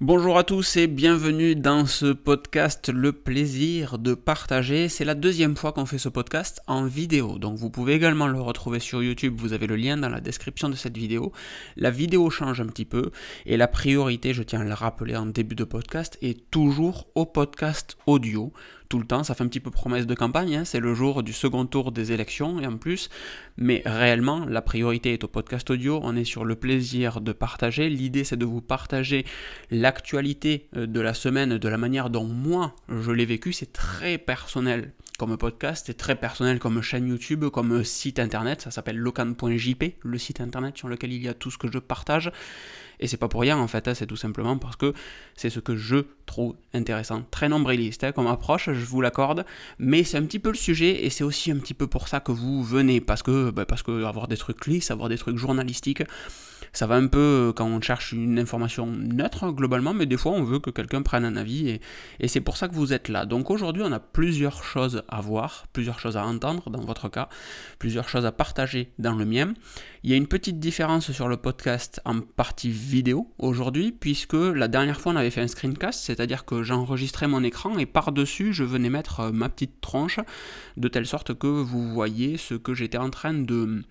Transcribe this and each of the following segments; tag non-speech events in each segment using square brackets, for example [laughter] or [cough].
Bonjour à tous et bienvenue dans ce podcast Le plaisir de partager. C'est la deuxième fois qu'on fait ce podcast en vidéo, donc vous pouvez également le retrouver sur YouTube, vous avez le lien dans la description de cette vidéo. La vidéo change un petit peu et la priorité, je tiens à le rappeler en début de podcast, est toujours au podcast audio tout le temps. Ça fait un petit peu promesse de campagne, hein. c'est le jour du second tour des élections et en plus. Mais réellement, la priorité est au podcast audio. On est sur le plaisir de partager. L'idée, c'est de vous partager l'actualité euh, de la semaine de la manière dont moi, je l'ai vécu. C'est très personnel comme podcast, c'est très personnel comme chaîne YouTube, comme site internet. Ça s'appelle locan.jp, le site internet sur lequel il y a tout ce que je partage. Et c'est pas pour rien en fait, hein, c'est tout simplement parce que c'est ce que je trouve intéressant. Très nombriliste hein, comme approche, je vous l'accorde, mais c'est un petit peu le sujet et c'est aussi un petit peu pour ça que vous venez, parce que, bah, parce que avoir des trucs lisses, avoir des trucs journalistiques, ça va un peu euh, quand on cherche une information neutre globalement, mais des fois on veut que quelqu'un prenne un avis et, c'est pour ça que vous êtes là. Donc aujourd'hui on a plusieurs choses à voir, plusieurs choses à entendre dans votre cas, plusieurs choses à partager dans le mien. Il y a une petite différence sur le podcast en partie vidéo aujourd'hui, puisque la dernière fois on avait fait un screencast, c'est-à-dire que j'enregistrais mon écran et par-dessus je venais mettre euh, ma petite tronche de telle sorte que vous voyez ce que j'étais en train de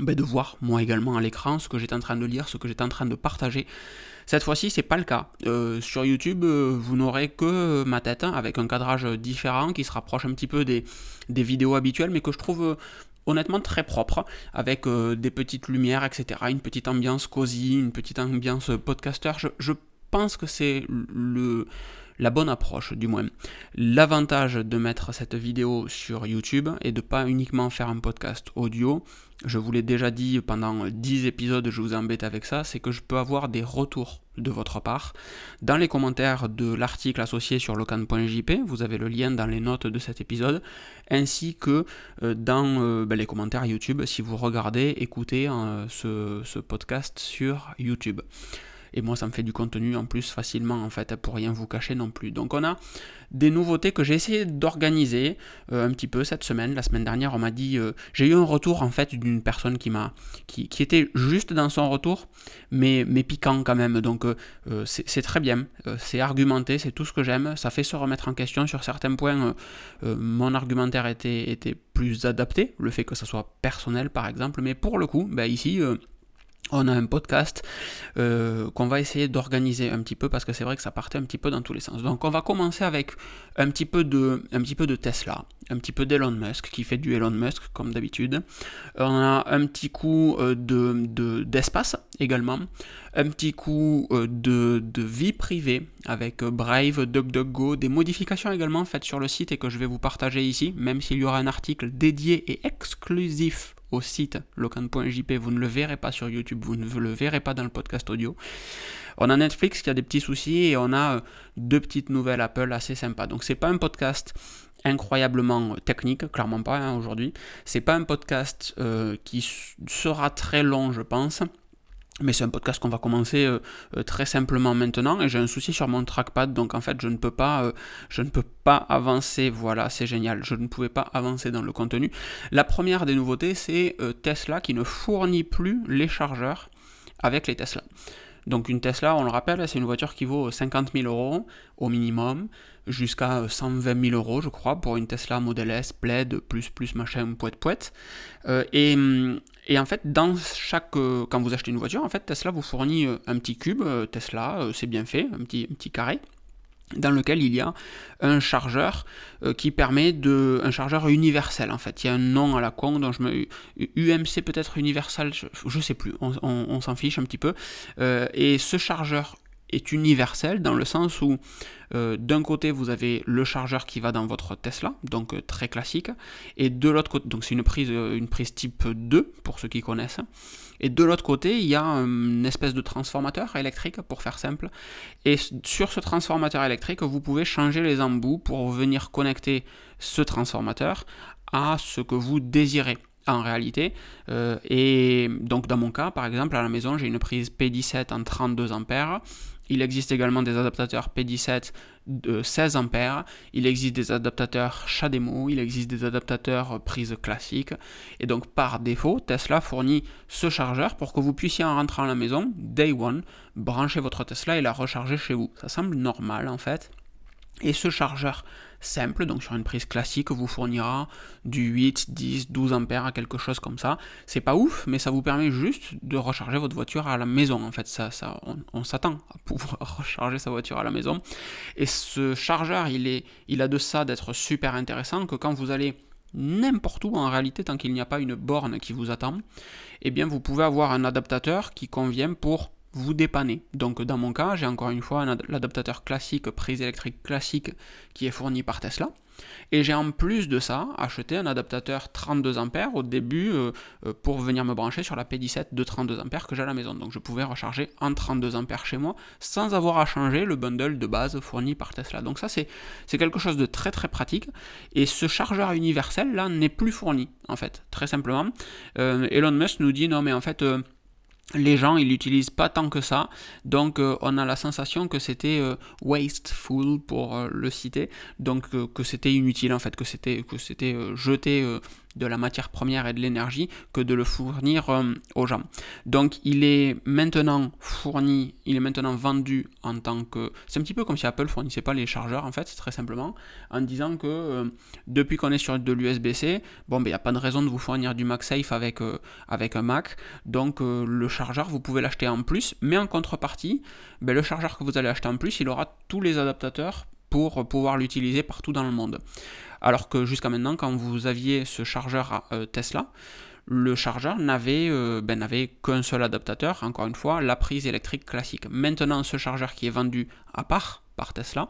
ben, de voir moi également à l'écran ce que j'étais en train de lire, ce que j'étais en train de partager. Cette fois-ci, c'est pas le cas. Euh, sur YouTube, euh, vous n'aurez que ma tête hein, avec un cadrage différent qui se rapproche un petit peu des, vidéos habituelles, mais que je trouve euh, honnêtement très propre, avec des petites lumières, etc. Une petite ambiance cosy, une petite ambiance podcaster. Je pense que c'est le la bonne approche du moins. L'avantage de mettre cette vidéo sur YouTube et de pas uniquement faire un podcast audio, je vous l'ai déjà dit pendant 10 épisodes, je vous embête avec ça, c'est que je peux avoir des retours de votre part. Dans les commentaires de l'article associé sur locan.jp, vous avez le lien dans les notes de cet épisode, ainsi que euh, dans euh, ben, les commentaires YouTube si vous regardez, écoutez euh, ce, ce podcast sur YouTube. Et moi, ça me fait du contenu en plus facilement, en fait, pour rien vous cacher non plus. Donc, on a des nouveautés que j'ai essayé d'organiser euh, un petit peu cette semaine. La semaine dernière, on m'a dit, euh, j'ai eu un retour en fait d'une personne qui m'a, qui, était juste dans son retour, mais, mais piquant quand même. Donc, euh, c'est très bien, c'est argumenté, c'est tout ce que j'aime. Ça fait se remettre en question sur certains points. mon argumentaire était, était plus adapté, le fait que ça soit personnel par exemple, mais pour le coup, ben, ici on a un podcast euh, qu'on va essayer d'organiser un petit peu parce que c'est vrai que ça partait un petit peu dans tous les sens. Donc on va commencer avec un petit peu de, un petit peu de Tesla, un petit peu d'Elon Musk qui fait du Elon Musk comme d'habitude. On a un petit coup euh, de, d'espace également, un petit coup euh, de, de vie privée avec Brave, DuckDuckGo, des modifications également faites sur le site et que je vais vous partager ici, même s'il y aura un article dédié et exclusif au site locan.jp, vous ne le verrez pas sur YouTube, vous ne le verrez pas dans le podcast audio. On a Netflix qui a des petits soucis et on a euh, deux petites nouvelles Apple assez sympas. Donc c'est pas un podcast incroyablement technique, clairement pas hein, aujourd'hui. C'est pas un podcast euh, qui sera très long, je pense. Mais c'est un podcast qu'on va commencer euh, euh, très simplement maintenant et j'ai un souci sur mon trackpad donc en fait je ne peux pas euh, je ne peux pas avancer voilà c'est génial je ne pouvais pas avancer dans le contenu. La première des nouveautés c'est Tesla qui ne fournit plus les chargeurs avec les Tesla. Donc une Tesla, on le rappelle, c'est une voiture qui vaut 50 000 euros au minimum, jusqu'à 120 000 euros, je crois, pour une Tesla Model S, Plaid, plus, plus, machin, poète, poète. Et, et, en fait, dans chaque, euh, quand vous achetez une voiture, en fait, Tesla vous fournit euh, un petit cube, Tesla, c'est bien fait, un petit, un petit carré dans lequel il y a un chargeur euh, qui permet de un chargeur universel en fait. Il y a un nom à la con dont je me UMC peut-être universel je, ne sais plus on, s'en fiche un petit peu. Euh, et ce chargeur est universel dans le sens où euh, d'un côté vous avez le chargeur qui va dans votre Tesla, donc très classique, et de l'autre côté, donc c'est une prise, une prise type 2 pour ceux qui connaissent, et de l'autre côté, il y a une espèce de transformateur électrique, pour faire simple. Et sur ce transformateur électrique, vous pouvez changer les embouts pour venir connecter ce transformateur à ce que vous désirez en réalité. Euh, et donc dans mon cas, par exemple, à la maison, j'ai une prise P17 en 32 ampères Il existe également des adaptateurs P17 de 16 A. Il existe des adaptateurs CHAdeMO. Il existe des adaptateurs prise classique. Et donc par défaut, Tesla fournit ce chargeur pour que vous puissiez en rentrant à la maison, day one, brancher votre Tesla et la recharger chez vous. Ça semble normal en fait. Et ce chargeur simple, donc sur une prise classique, vous fournira du 8, 10, 12 ampères à quelque chose comme ça. C'est pas ouf, mais ça vous permet juste de recharger votre voiture à la maison. En fait, ça, ça, on, s'attend à pouvoir [laughs] recharger sa voiture à la maison. Et ce chargeur, il, est, il a de ça d'être super intéressant que quand vous allez n'importe où en réalité, tant qu'il n'y a pas une borne qui vous attend, eh bien vous pouvez avoir un adaptateur qui convient pour vous dépanner. Donc dans mon cas, j'ai encore une fois l'adaptateur classique, prise électrique classique qui est fourni par Tesla. Et j'ai en plus de ça acheté un adaptateur 32 A au début euh, euh, pour venir me brancher sur la P17 de 32 A que j'ai à la maison. Donc je pouvais recharger en 32 A chez moi sans avoir à changer le bundle de base fourni par Tesla. Donc ça c'est quelque chose de très très pratique. Et ce chargeur universel là n'est plus fourni en fait, très simplement. Euh, Elon Musk nous dit non mais en fait les gens ils l'utilisent pas tant que ça. Donc euh, on a la sensation que c'était euh, wasteful pour euh, le citer. Donc que c'était inutile en fait que c'était que c'était jeté de la matière première et de l'énergie que de le fournir euh, aux gens. Donc il est maintenant fourni, il est maintenant vendu en tant que... C'est un petit peu comme si Apple fournissait pas les chargeurs en fait, très simplement, en disant que euh, depuis qu'on est sur de l'USB-C, bon ben il n'y a pas de raison de vous fournir du MagSafe avec, euh, avec un Mac, donc le chargeur vous pouvez l'acheter en plus, mais en contrepartie, ben, le chargeur que vous allez acheter en plus, il aura tous les adaptateurs pour pouvoir l'utiliser partout dans le monde. Alors que jusqu'à maintenant, quand vous aviez ce chargeur euh, Tesla, le chargeur euh, ben, n'avait qu'un seul adaptateur, encore une fois, la prise électrique classique. Maintenant, ce chargeur qui est vendu à part par Tesla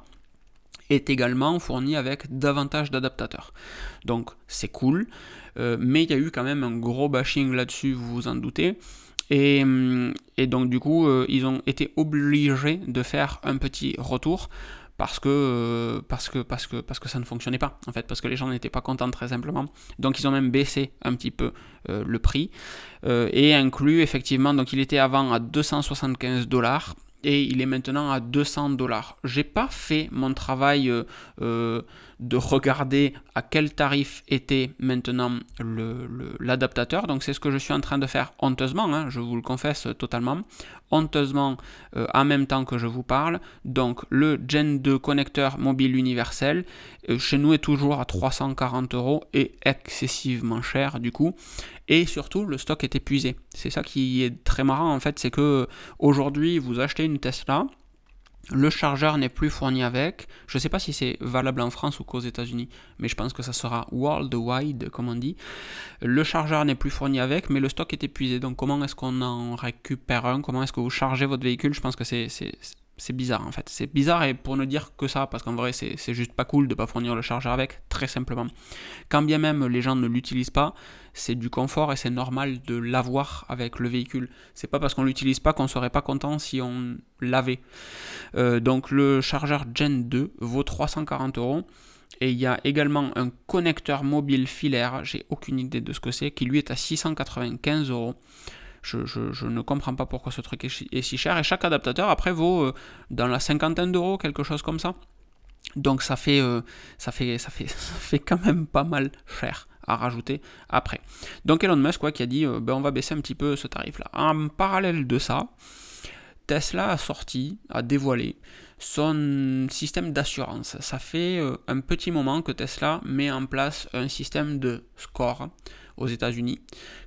est également fourni avec davantage d'adaptateurs. Donc c'est cool, euh, mais il y a eu quand même un gros bashing là-dessus, vous vous en doutez. Et, et donc du coup, ils ont été obligés de faire un petit retour parce que, euh, parce que, parce que, parce que ça ne fonctionnait pas, en fait, parce que les gens n'étaient pas contents très simplement. Donc ils ont même baissé un petit peu euh, le prix euh, et inclus effectivement, donc il était avant à 275 dollars et il est maintenant à 200 dollars. J'ai pas fait mon travail de regarder à quel tarif était maintenant l'adaptateur. Donc c'est ce que je suis en train de faire honteusement, hein, je vous le confesse totalement, honteusement euh, en même temps que je vous parle. Donc le Gen 2 connecteur mobile universel, euh, chez nous est toujours à 340 euros et excessivement cher du coup. Et surtout, le stock est épuisé. C'est ça qui est très marrant en fait, c'est que aujourd'hui vous achetez une Tesla le chargeur n'est plus fourni avec. Je ne sais pas si c'est valable en France ou qu'aux États-Unis, mais je pense que ça sera worldwide, comme on dit. Le chargeur n'est plus fourni avec, mais le stock est épuisé. Donc, comment est-ce qu'on en récupère un? Comment est-ce que vous chargez votre véhicule? Je pense que c'est c'est bizarre en fait. C'est bizarre et pour ne dire que ça, parce qu'en vrai c'est juste pas cool de pas fournir le chargeur avec, très simplement. Quand bien même les gens ne l'utilisent pas, c'est du confort et c'est normal de l'avoir avec le véhicule. C'est pas parce qu'on l'utilise pas qu'on serait pas content si on l'avait. Euh, donc le chargeur Gen 2 vaut 340 euros. Et il y a également un connecteur mobile filaire, j'ai aucune idée de ce que c'est, qui lui est à 695 euros. Je, ne comprends pas pourquoi ce truc est, si cher. Et chaque adaptateur, après, vaut euh, dans la cinquantaine d'euros, quelque chose comme ça. Donc ça fait, euh, ça fait [laughs] quand même pas mal cher à rajouter après. Donc Elon Musk quoi, qui a dit euh, ben, on va baisser un petit peu ce tarif-là. En parallèle de ça, Tesla a sorti, a dévoilé son système d'assurance. Ça fait un petit moment que Tesla met en place un système de score aux États-Unis,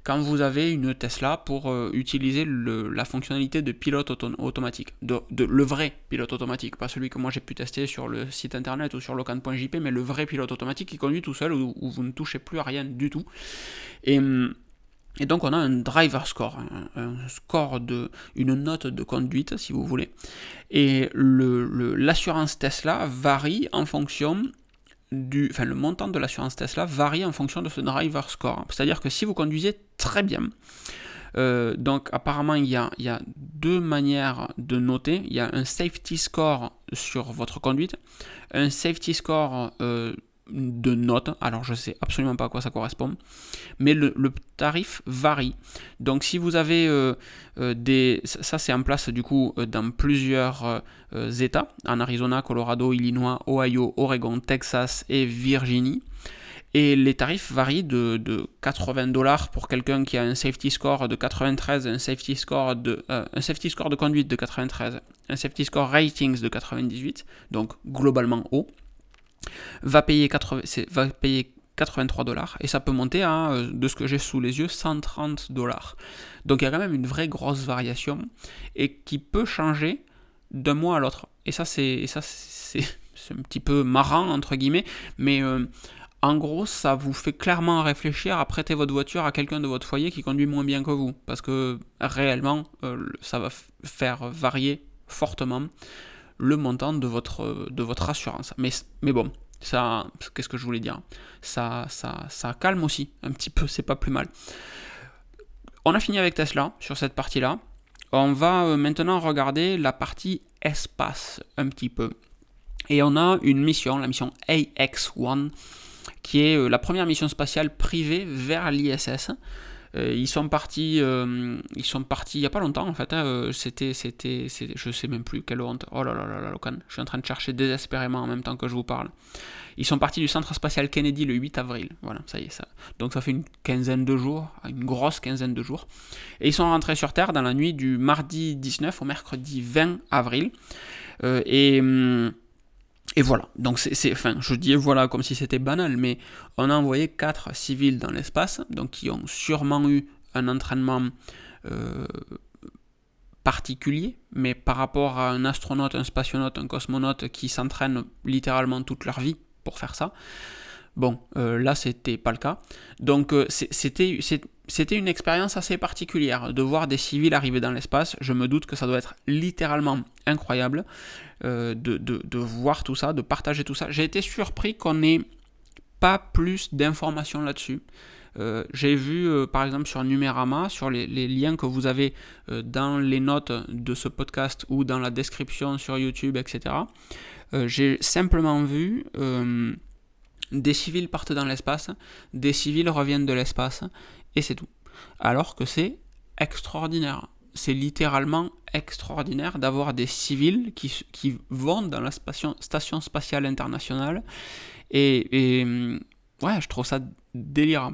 quand vous avez une Tesla pour euh, utiliser la fonctionnalité de pilote automatique, de, le vrai pilote automatique, pas celui que moi j'ai pu tester sur le site internet ou sur locan.jp, mais le vrai pilote automatique qui conduit tout seul où, vous ne touchez plus à rien du tout. Et, et donc on a un driver score, un, score de, une note de conduite si vous voulez. Et l'assurance Tesla varie en fonction du, le montant de l'assurance Tesla varie en fonction de ce driver score. C'est-à-dire que si vous conduisez très bien, euh, donc apparemment il y, a, il y, a, deux manières de noter. Il y a un safety score sur votre conduite, un safety score euh, de notes. Alors je sais absolument pas à quoi ça correspond, mais le, tarif varie. Donc si vous avez euh, euh, des, ça c'est en place du coup euh, dans plusieurs États, en Arizona, Colorado, Illinois, Ohio, Oregon, Texas et Virginie. Et les tarifs varient de, 80 dollars pour quelqu'un qui a un safety score de 93, un safety score de, un safety score de conduite de 93, un safety score ratings de 98, donc globalement haut va payer, 80, va payer 83 dollars et ça peut monter à, euh, de ce que j'ai sous les yeux, 130 dollars. Donc il y a quand même une vraie grosse variation et qui peut changer d'un mois à l'autre. Et ça, c'est, ça c'est, un petit peu marrant, entre guillemets, mais euh, en gros, ça vous fait clairement réfléchir à prêter votre voiture à quelqu'un de votre foyer qui conduit moins bien que vous. Parce que réellement, euh, ça va faire varier fortement le montant de votre, de votre assurance. Mais, mais bon, ça, qu'est-ce que je voulais dire? Ça, ça, ça calme aussi un petit peu, c'est pas plus mal. On a fini avec Tesla sur cette partie-là. On va euh, maintenant regarder la partie espace un petit peu. Et on a une mission, la mission AX-1, qui est euh, la première mission spatiale privée vers l'ISS. Euh, ils sont partis, euh, ils sont partis il y a pas longtemps en fait. Hein, euh, c'était, c'était, je sais même plus quelle honte. Oh là là là là, Locan. Je suis en train de chercher désespérément en même temps que je vous parle. Ils sont partis du centre spatial Kennedy le 8 avril. Voilà, ça y est, ça. Donc ça fait une quinzaine de jours, une grosse quinzaine de jours. Et ils sont rentrés sur Terre dans la nuit du mardi 19 au mercredi 20 avril. et hum, et voilà, donc c'est, enfin, je dis voilà comme si c'était banal, mais on a envoyé quatre civils dans l'espace, donc qui ont sûrement eu un entraînement euh, particulier, mais par rapport à un astronaute, un spationaute, un cosmonaute qui s'entraînent littéralement toute leur vie pour faire ça, bon, euh, là c'était pas le cas. Donc euh, c'était, c'était une expérience assez particulière de voir des civils arriver dans l'espace. Je me doute que ça doit être littéralement incroyable euh, de, voir tout ça, de partager tout ça. J'ai été surpris qu'on n'ait pas plus d'informations là-dessus. Euh, j'ai vu euh, par exemple sur Numérama, sur les, liens que vous avez dans les notes de ce podcast ou dans la description sur YouTube, etc. j'ai simplement vu des civils partent dans l'espace, des civils reviennent de l'espace, et c'est tout. Alors que c'est extraordinaire. C'est littéralement extraordinaire d'avoir des civils qui, qui, vont dans la station, spatiale internationale. Et, et, ouais, je trouve ça délirant.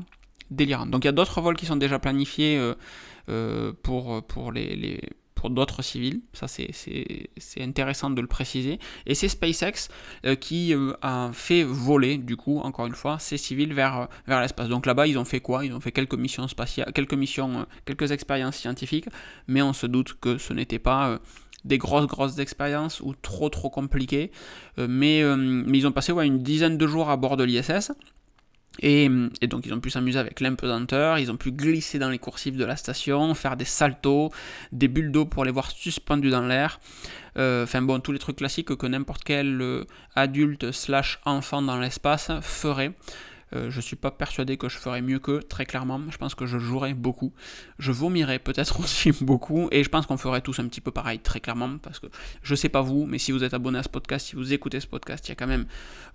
délirant. Donc il y a d'autres vols qui sont déjà planifiés euh, euh, pour, pour les, les pour d'autres civils, ça c'est intéressant de le préciser. Et c'est SpaceX euh, qui euh, a fait voler, du coup, encore une fois, ces civils vers, vers l'espace. Donc là-bas, ils ont fait quoi? Ils ont fait quelques missions spatiales, quelques missions, euh, quelques expériences scientifiques, mais on se doute que ce n'était pas des grosses grosses expériences ou trop trop compliquées. mais, mais, ils ont passé ouais, une dizaine de jours à bord de l'ISS. Et, donc ils ont pu s'amuser avec l'impesanteur, ils ont pu glisser dans les coursives de la station, faire des saltos, des bulles d'eau pour les voir suspendus dans l'air. Euh, enfin bon, tous les trucs classiques que n'importe quel euh, adulte slash enfant dans l'espace ferait. Euh, je suis pas persuadé que je ferais mieux que, très clairement. Je pense que je jouerais beaucoup. Je vomirais peut-être [laughs] aussi beaucoup. Et je pense qu'on ferait tous un petit peu pareil, très clairement. Parce que je sais pas vous, mais si vous êtes abonné à ce podcast, si vous écoutez ce podcast, il y a quand même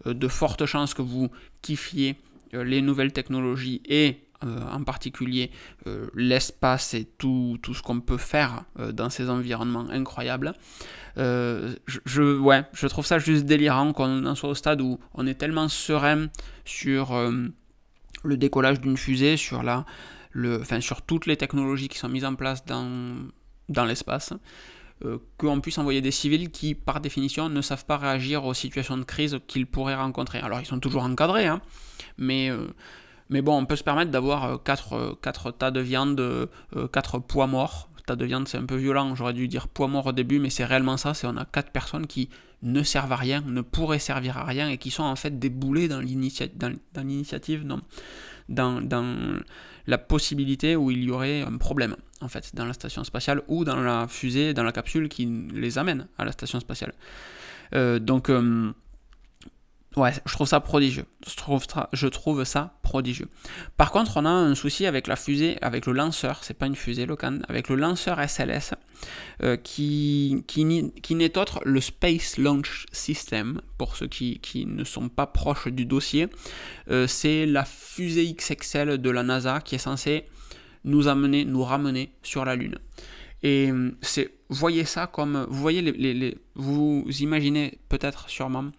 de fortes chances que vous kiffiez les nouvelles technologies et euh, en particulier euh, l'espace et tout, tout ce qu'on peut faire dans ces environnements incroyables. je, ouais, je trouve ça juste délirant qu'on en soit au stade où on est tellement serein sur le décollage d'une fusée, sur, la, le, sur toutes les technologies qui sont mises en place dans, dans l'espace. Qu'on puisse envoyer des civils qui, par définition, ne savent pas réagir aux situations de crise qu'ils pourraient rencontrer. Alors, ils sont toujours encadrés, hein, mais, euh, mais bon, on peut se permettre d'avoir 4, euh, euh, tas de viande, 4 poids morts. Tas de viande, c'est un peu violent, j'aurais dû dire poids mort au début, mais c'est réellement ça, c'est on a 4 personnes qui ne servent à rien, ne pourraient servir à rien, et qui sont en fait déboulées dans l'initiative, dans, dans, dans la possibilité où il y aurait un problème, en fait, dans la station spatiale ou dans la fusée, dans la capsule qui les amène à la station spatiale. donc, Ouais, je trouve ça prodigieux. Je trouve, ça prodigieux. Par contre, on a un souci avec la fusée, avec le lanceur, c'est pas une fusée Locan, avec le lanceur SLS, euh, qui, qui, qui n'est autre le Space Launch System, pour ceux qui, qui ne sont pas proches du dossier. Euh, c'est la fusée XXL de la NASA qui est censée nous amener, nous ramener sur la Lune. Et euh, c'est, voyez ça comme, vous voyez les, vous imaginez peut-être sûrement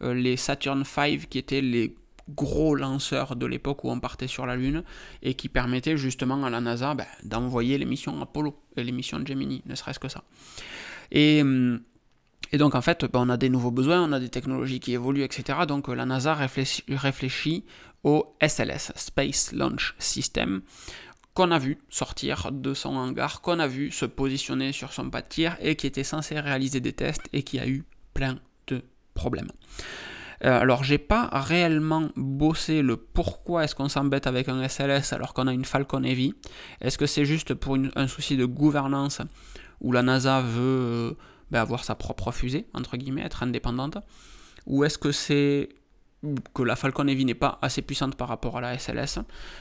les Saturn V qui étaient les gros lanceurs de l'époque où on partait sur la Lune et qui permettaient justement à la NASA ben, d'envoyer les missions Apollo et les missions Gemini, ne serait-ce que ça. Et, euh, donc en fait, ben, on a des nouveaux besoins, on a des technologies qui évoluent, etc. Donc la NASA réfléchit, réfléchit au SLS, Space Launch System, qu'on a vu sortir de son hangar, qu'on a vu se positionner sur son pas de tir et qui était censé réaliser des tests et qui a eu plein problème. Euh, alors j'ai pas réellement bossé le pourquoi est-ce qu'on s'embête avec un SLS alors qu'on a une Falcon Heavy. Est-ce que c'est juste pour un souci de gouvernance où la NASA veut euh, ben, avoir sa propre fusée, entre guillemets, être indépendante? Ou est-ce que c'est que la Falcon Heavy n'est pas assez puissante par rapport à la SLS.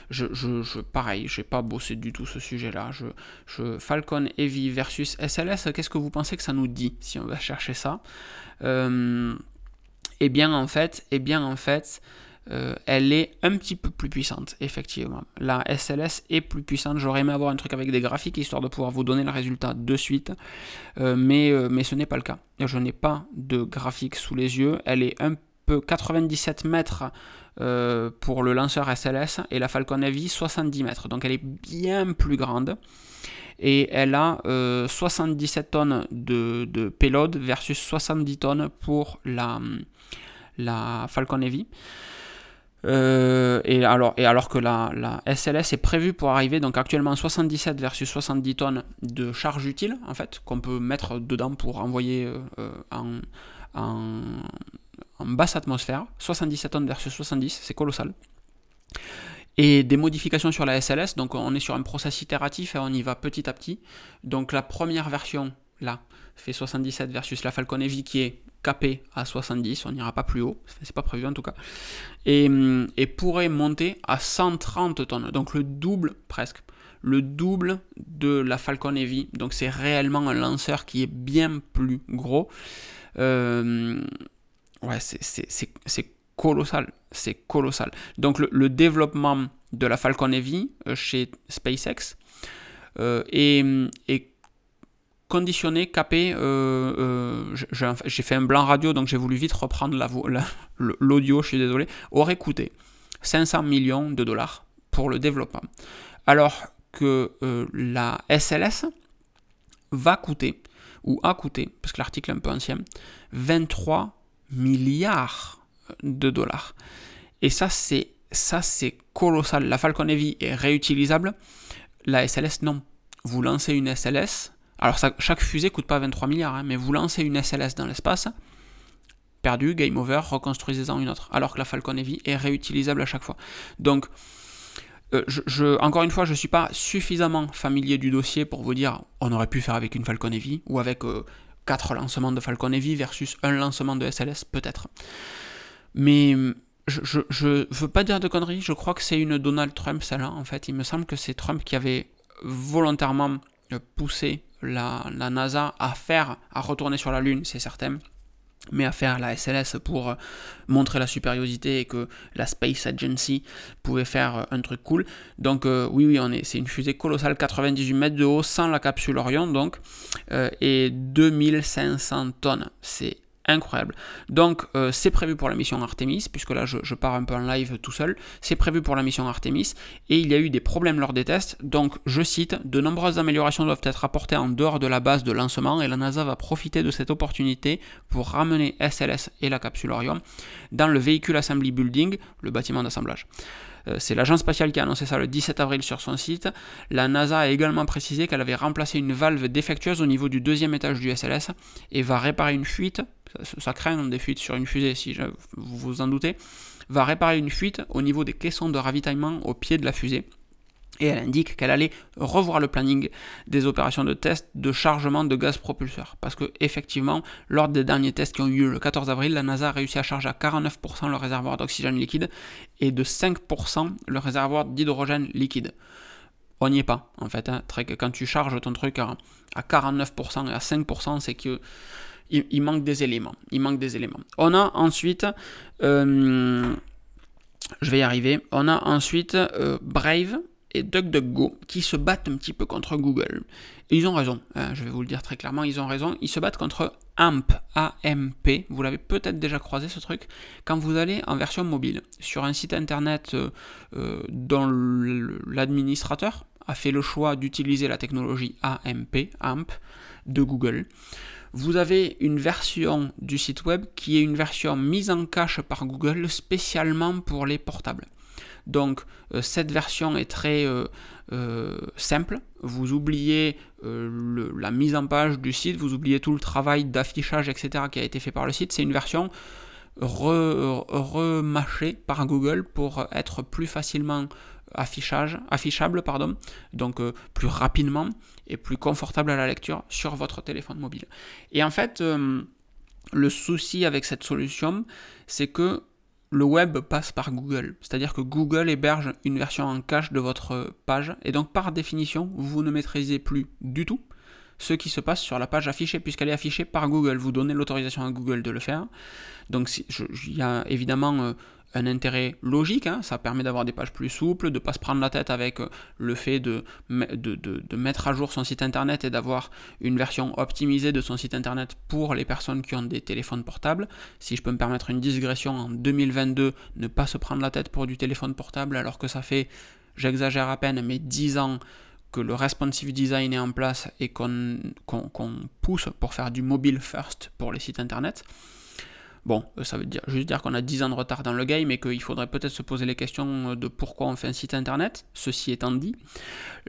Je, je, je pareil, pas bossé du tout ce sujet-là. Je, je, Falcon Heavy versus SLS, qu'est-ce que vous pensez que ça nous dit si on va chercher ça? Euh, Eh bien en fait, eh bien en fait, euh, elle est un petit peu plus puissante, effectivement. La SLS est plus puissante. J'aurais aimé avoir un truc avec des graphiques histoire de pouvoir vous donner le résultat de suite, euh, mais, mais ce n'est pas le cas. Je n'ai pas de graphique sous les yeux. Elle est un 97 mètres euh, pour le lanceur SLS et la Falcon Heavy 70 mètres. Donc elle est bien plus grande. Et elle a 77 euh, tonnes de, payload versus 70 tonnes pour la, la Falcon Heavy. Euh, et, alors, et alors que la, la, SLS est prévue pour arriver, donc actuellement 77 versus 70 tonnes de charge utile, en fait, qu'on peut mettre dedans pour envoyer en, en, en basse atmosphère, 77 tonnes versus 70, c'est colossal. Et des modifications sur la SLS, donc on est sur un process itératif et on y va petit à petit. Donc la première version, là, fait 77 versus la Falcon Heavy qui est capée à 70, on n'ira pas plus haut, c'est pas prévu en tout cas, et, et, pourrait monter à 130 tonnes, donc le double presque, le double de la Falcon Heavy, donc c'est réellement un lanceur qui est bien plus gros. Euh, ouais, c'est colossal. C'est colossal. Donc le, développement de la Falcon Heavy euh, chez SpaceX euh, est, conditionné, capé. Euh, j'ai fait un blanc radio, donc j'ai voulu vite reprendre l'audio, je suis désolé. Aurait coûté 500 millions de dollars pour le développement. Alors que la SLS va coûter, ou a coûté, parce que l'article est un peu ancien, 23 milliards de dollars. Et ça, c'est ça c'est colossal. La Falcon Heavy est réutilisable. La SLS, non. Vous lancez une SLS. Alors, chaque fusée coûte pas 23 milliards, hein, mais vous lancez une SLS dans l'espace. Perdu, game over, reconstruisez-en une autre. Alors que la Falcon Heavy est réutilisable à chaque fois. Donc, euh, je, encore une fois, je ne suis pas suffisamment familier du dossier pour vous dire on aurait pu faire avec une Falcon Heavy ou avec euh, 4 lancements de Falcon Heavy versus un lancement de SLS, peut-être. Mais je, je, veux pas dire de conneries, je crois que c'est une Donald Trump, celle-là, en fait. Il me semble que c'est Trump qui avait volontairement poussé la, la NASA à faire, à retourner sur la Lune, c'est certain mais à faire la SLS pour euh, montrer la supériorité et que la Space Agency pouvait faire euh, un truc cool. Donc euh, oui, oui, on est, c'est une fusée colossale, 98 mètres de haut, sans la capsule Orion, donc, et 2500 tonnes. C'est incroyable. Donc euh, c'est prévu pour la mission Artemis, puisque là je, pars un peu en live tout seul, c'est prévu pour la mission Artemis, et il y a eu des problèmes lors des tests, donc je cite, de nombreuses améliorations doivent être apportées en dehors de la base de lancement, et la NASA va profiter de cette opportunité pour ramener SLS et la capsule Orion dans le véhicule Assembly Building, le bâtiment d'assemblage. Euh, c'est l'agence spatiale qui a annoncé ça le 17 avril sur son site. La NASA a également précisé qu'elle avait remplacé une valve défectueuse au niveau du deuxième étage du SLS et va réparer une fuite. Ça, craint des fuites sur une fusée, si vous vous en doutez. Va réparer une fuite au niveau des caissons de ravitaillement au pied de la fusée. Et elle indique qu'elle allait revoir le planning des opérations de test de chargement de gaz propulseur. Parce que effectivement, lors des derniers tests qui ont eu lieu le 14 avril, la NASA a réussi à charger à 49% le réservoir d'oxygène liquide et de 5% le réservoir d'hydrogène liquide. On n'y est pas, en fait. Hein. Quand tu charges ton truc à, 49% et à 5%, c'est que il, manque des éléments. Il manque des éléments. On a ensuite... Euh, je vais y arriver. On a ensuite euh, Brave, et DuckDuckGo qui se battent un petit peu contre Google. Ils ont raison, hein, je vais vous le dire très clairement, ils ont raison. Ils se battent contre AMP, AMP. Vous l'avez peut-être déjà croisé ce truc. Quand vous allez en version mobile sur un site internet euh, euh, dont l'administrateur a fait le choix d'utiliser la technologie AMP, AMP de Google, vous avez une version du site web qui est une version mise en cache par Google spécialement pour les portables. Donc euh, cette version est très euh, euh, simple. Vous oubliez la mise en page du site, vous oubliez tout le travail d'affichage, etc. qui a été fait par le site. C'est une version remâchée par Google pour être plus facilement affichage, affichable, pardon, donc plus rapidement et plus confortable à la lecture sur votre téléphone mobile. Et en fait, le souci avec cette solution, c'est que le web passe par Google. C'est-à-dire que Google héberge une version en cache de votre page. Et donc par définition, vous ne maîtrisez plus du tout ce qui se passe sur la page affichée, puisqu'elle est affichée par Google. Vous donnez l'autorisation à Google de le faire. Donc il y a évidemment euh, un intérêt logique, hein. ça permet d'avoir des pages plus souples, de ne pas se prendre la tête avec euh, le fait de, de, mettre à jour son site internet et d'avoir une version optimisée de son site internet pour les personnes qui ont des téléphones portables. Si je peux me permettre une digression en 2022, ne pas se prendre la tête pour du téléphone portable alors que ça fait, j'exagère à peine, mais 10 ans que le responsive design est en place et qu'on pousse pour faire du mobile first pour les sites internet. Bon, euh, ça veut dire, juste dire qu'on a 10 ans de retard dans le game et qu'il faudrait peut-être se poser les questions euh, de pourquoi on fait un site internet, ceci étant dit.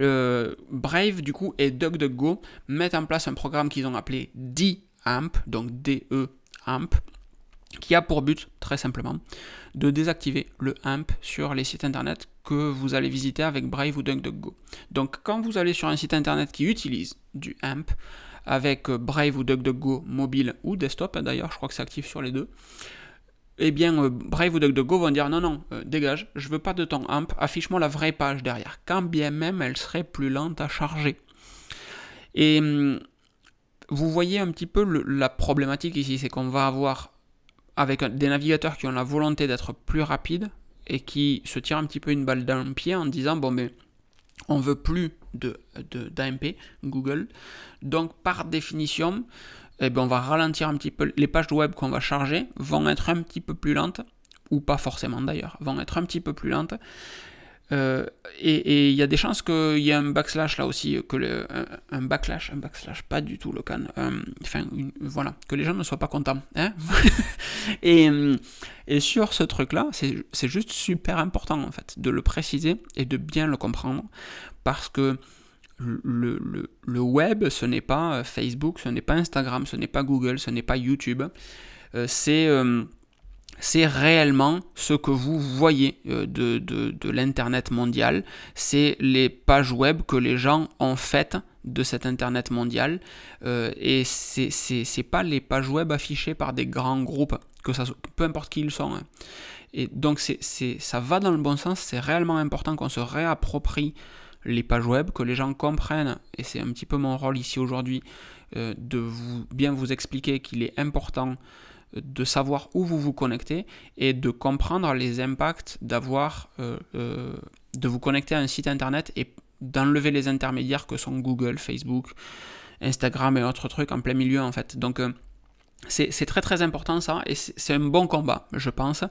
Euh, Brave, du coup, et DuckDuckGo mettent en place un programme qu'ils ont appelé D-AMP, donc D-E-AMP, qui a pour but, très simplement, de désactiver le AMP sur les sites internet que vous allez visiter avec Brave ou DuckDuckGo. Donc, quand vous allez sur un site internet qui utilise du AMP, avec euh, Brave ou DuckDuckGo mobile ou desktop, hein, d'ailleurs, je crois que c'est actif sur les deux, eh bien, euh, Brave ou DuckDuckGo vont dire non, non, euh, dégage, je veux pas de ton AMP, affiche-moi la vraie page derrière, quand bien même elle serait plus lente à charger. Et hum, vous voyez un petit peu la problématique ici, c'est qu'on va avoir avec des navigateurs qui ont la volonté d'être plus rapides et qui se tirent un petit peu une balle dans le pied en disant bon mais on veut plus de, d'AMP, Google. Donc par définition, eh ben, on va ralentir un petit peu. Les pages web qu'on va charger vont être un petit peu plus lentes, ou pas forcément d'ailleurs, vont être un petit peu plus lentes. Euh, et il y a des chances qu'il y ait un backslash là aussi, que le, un, un backslash, pas du tout le can. Euh, enfin, voilà, que les gens ne soient pas contents. Hein [laughs] et, et, sur ce truc-là, c'est juste super important en fait de le préciser et de bien le comprendre parce que le, le, le web, ce n'est pas Facebook, ce n'est pas Instagram, ce n'est pas Google, ce n'est pas YouTube. Euh, c'est c'est réellement ce que vous voyez euh, de, de, l'Internet mondial. C'est les pages web que les gens ont faites de cet Internet mondial. Euh, et c'est, pas les pages web affichées par des grands groupes, que ça, peu importe qui ils sont. Hein. Et donc c'est, ça va dans le bon sens, c'est réellement important qu'on se réapproprie les pages web, que les gens comprennent, et c'est un petit peu mon rôle ici aujourd'hui, euh, de vous, bien vous expliquer qu'il est important de savoir où vous vous connectez et de comprendre les impacts d'avoir euh, euh, de vous connecter à un site internet et d'enlever les intermédiaires que sont Google, Facebook, Instagram et autres trucs en plein milieu en fait. Donc euh, c'est très très important ça, et c'est un bon combat, je pense.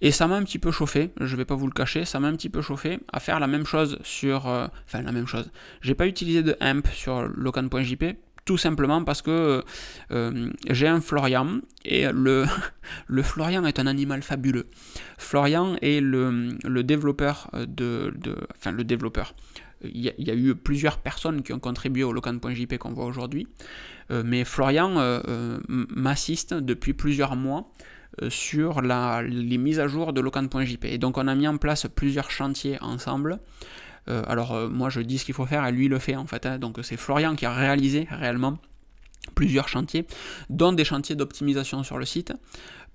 Et ça m'a un petit peu chauffé, je vais pas vous le cacher, ça m'a un petit peu chauffé à faire la même chose sur... enfin la même chose. J'ai pas utilisé de AMP sur locan.jp tout simplement parce que euh, j'ai un Florian et le, [laughs] le Florian est un animal fabuleux. Florian est le, le développeur de, de, Enfin, le développeur. Il y, a, eu plusieurs personnes qui ont contribué au locan.jp qu'on voit aujourd'hui. Euh, mais Florian euh, m'assiste depuis plusieurs mois sur la, les mises à jour de locan.jp. Et donc on a mis en place plusieurs chantiers ensemble alors moi je dis ce qu'il faut faire et lui le fait en fait. Hein. donc c'est Florian qui a réalisé réellement plusieurs chantiers, dont des chantiers d'optimisation sur le site,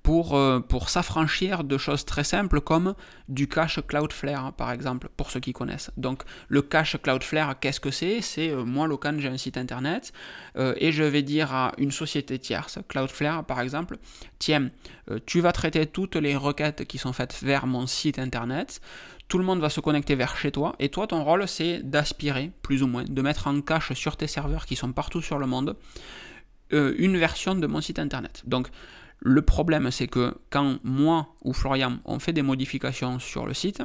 pour, euh, pour s'affranchir de choses très simples comme du cache Cloudflare, par exemple, pour ceux qui connaissent. Donc le cache Cloudflare, qu'est-ce que c'est? C'est euh, moi, Locan, j'ai un site internet, euh, et je vais dire à une société tierce, Cloudflare par exemple, tiens, tu vas traiter toutes les requêtes qui sont faites vers mon site internet, tout le monde va se connecter vers chez toi, et toi, ton rôle, c'est d'aspirer, plus ou moins, de mettre en cache sur tes serveurs qui sont partout sur le monde, une version de mon site internet. Donc, le problème, c'est que quand moi ou Florian, on fait des modifications sur le site,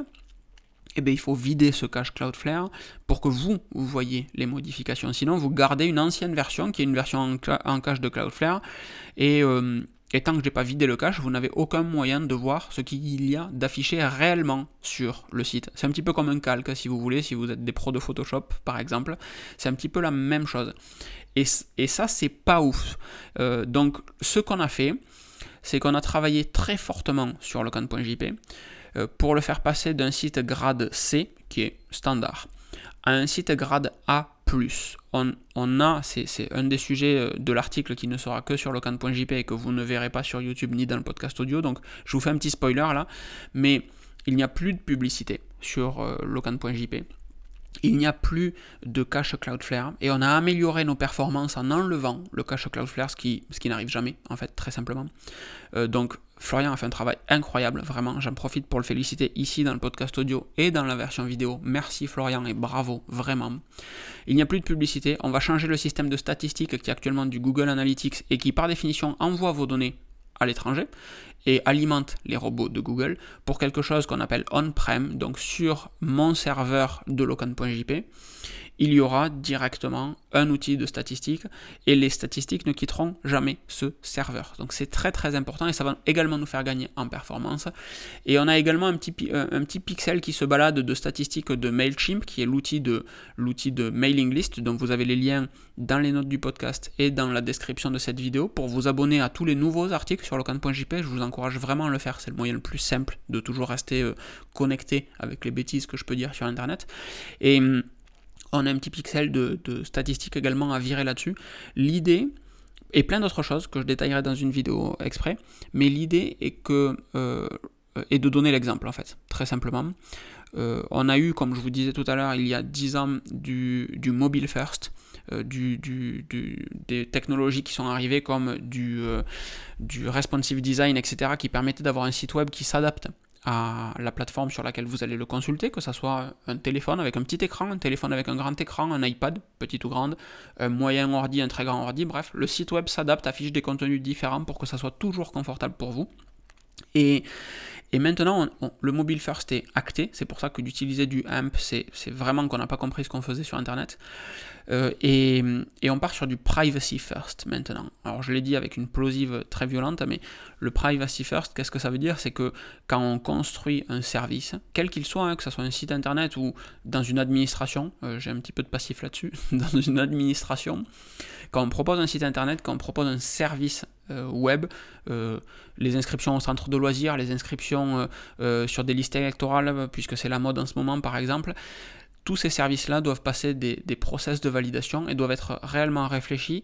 eh bien, il faut vider ce cache Cloudflare pour que vous, vous voyez les modifications. Sinon, vous gardez une ancienne version qui est une version en, cache de Cloudflare et, euh, tant que je n'ai pas vidé le cache, vous n'avez aucun moyen de voir ce qu'il y a d'affiché réellement sur le site. C'est un petit peu comme un calque, si vous voulez, si vous êtes des pros de Photoshop, par exemple. C'est un petit peu la même chose. Et, et ça, c'est pas ouf. Euh, donc, ce qu'on a fait, c'est qu'on a travaillé très fortement sur le euh, pour le faire passer d'un site grade C, qui est standard, à un site grade A on, a, c'est un des sujets euh, de l'article qui ne sera que sur le can.jp et que vous ne verrez pas sur YouTube ni dans le podcast audio, donc je vous fais un petit spoiler là, mais il n'y a plus de publicité sur euh, locan.jp. Il n'y a plus de cache Cloudflare et on a amélioré nos performances en enlevant le cache Cloudflare, ce qui, n'arrive jamais en fait, très simplement. Euh, donc Florian a fait un travail incroyable, vraiment. J'en profite pour le féliciter ici dans le podcast audio et dans la version vidéo. Merci Florian et bravo, vraiment. Il n'y a plus de publicité. On va changer le système de statistiques qui est actuellement du Google Analytics et qui par définition envoie vos données à l'étranger et alimente les robots de Google pour quelque chose qu'on appelle on-prem, donc sur mon serveur de locan.jp il y aura directement un outil de statistique et les statistiques ne quitteront jamais ce serveur. Donc c'est très très important et ça va également nous faire gagner en performance. Et on a également un petit, euh, pixel qui se balade de statistiques de MailChimp qui est l'outil de, l'outil de mailing list dont vous avez les liens dans les notes du podcast et dans la description de cette vidéo pour vous abonner à tous les nouveaux articles sur locan.jp. Je vous encourage vraiment à le faire, c'est le moyen le plus simple de toujours rester euh, connecté avec les bêtises que je peux dire sur Internet. Et hum, on a un petit pixel de, statistiques également à virer là-dessus. L'idée, et plein d'autres choses que je détaillerai dans une vidéo exprès, mais l'idée est que euh, est de donner l'exemple en fait, très simplement. Euh, on a eu, comme je vous disais tout à l'heure, il y a 10 ans du, mobile first, euh, du, des technologies qui sont arrivées comme du, du responsive design, etc., qui permettaient d'avoir un site web qui s'adapte la plateforme sur laquelle vous allez le consulter, que ce soit un téléphone avec un petit écran, un téléphone avec un grand écran, un iPad, petit ou grande, un moyen ordi, un très grand ordi, bref, le site web s'adapte, affiche des contenus différents pour que ça soit toujours confortable pour vous. Et, et maintenant, le mobile first est acté, c'est pour ça que d'utiliser du AMP, c'est vraiment qu'on n'a pas compris ce qu'on faisait sur Internet. Euh, et, et, on part sur du privacy first maintenant. Alors je l'ai dit avec une plosive très violente, mais le privacy first, qu'est-ce que ça veut dire? C'est que quand on construit un service, quel qu'il soit, hein, que ce soit un site internet ou dans une administration, euh, j'ai un petit peu de passif là-dessus, [laughs] dans une administration, quand on propose un site internet, quand on propose un service web, les inscriptions au centre de loisirs, les inscriptions sur des listes électorales, puisque c'est la mode en ce moment par exemple, tous ces services-là doivent passer des, process de validation et doivent être réellement réfléchis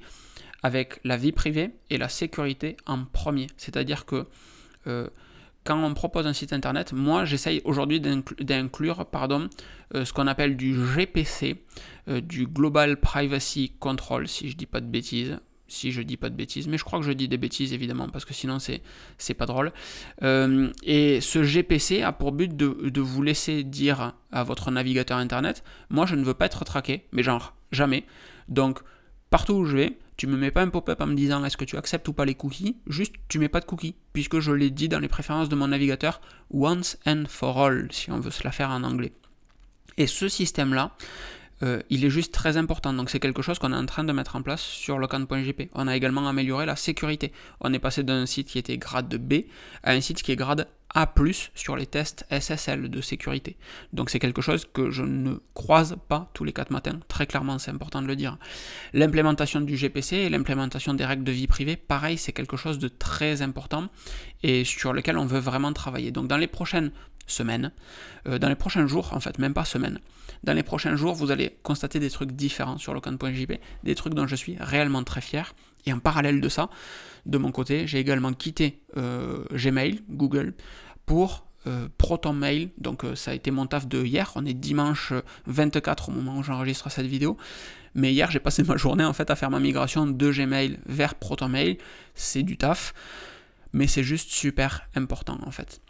avec la vie privée et la sécurité en premier. C'est-à-dire que euh, quand on propose un site internet, moi j'essaye aujourd'hui d'inclure euh, ce qu'on appelle du GPC, euh, du Global Privacy Control, si je ne dis pas de bêtises si je dis pas de bêtises, mais je crois que je dis des bêtises évidemment, parce que sinon c'est, pas drôle. Euh, et ce GPC a pour but de, de, vous laisser dire à votre navigateur internet, moi je ne veux pas être traqué, mais genre jamais. Donc partout où je vais, tu me mets pas un pop-up en me disant est-ce que tu acceptes ou pas les cookies, juste tu mets pas de cookies, puisque je l'ai dit dans les préférences de mon navigateur, once and for all, si on veut se la faire en anglais. Et ce système-là, euh, il est juste très important. Donc c'est quelque chose qu'on est en train de mettre en place sur locan.jp. On a également amélioré la sécurité. On est passé d'un site qui était grade B à un site qui est grade A+, sur les tests SSL de sécurité. Donc c'est quelque chose que je ne croise pas tous les quatre matins, très clairement, c'est important de le dire. L'implémentation du GPC et l'implémentation des règles de vie privée, pareil, c'est quelque chose de très important et sur lequel on veut vraiment travailler. Donc dans les prochaines semaines, euh, dans les prochains jours, en fait, même pas semaines, dans les prochains jours, vous allez constater des trucs différents sur le des trucs dont je suis réellement très fier. Et en parallèle de ça, de mon côté, j'ai également quitté euh, Gmail, Google, pour euh, ProtonMail. Donc ça a été mon taf de hier. On est dimanche 24 au moment où j'enregistre cette vidéo. Mais hier, j'ai passé [laughs] ma journée en fait à faire ma migration de Gmail vers ProtonMail. C'est du taf, mais c'est juste super important en fait.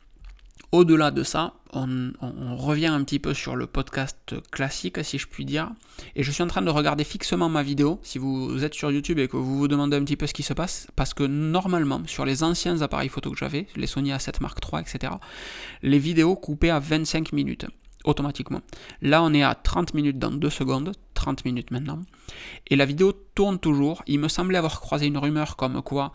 Au-delà de ça, on, revient un petit peu sur le podcast classique, si je puis dire. Et je suis en train de regarder fixement ma vidéo, si vous êtes sur YouTube et que vous vous demandez un petit peu ce qui se passe, parce que normalement, sur les anciens appareils photo que j'avais, les Sony A7 Mark III, etc., les vidéos coupaient à 25 minutes automatiquement. Là, on est à 30 minutes dans 2 secondes, 30 minutes maintenant. Et la vidéo tourne toujours. Il me semblait avoir croisé une rumeur comme quoi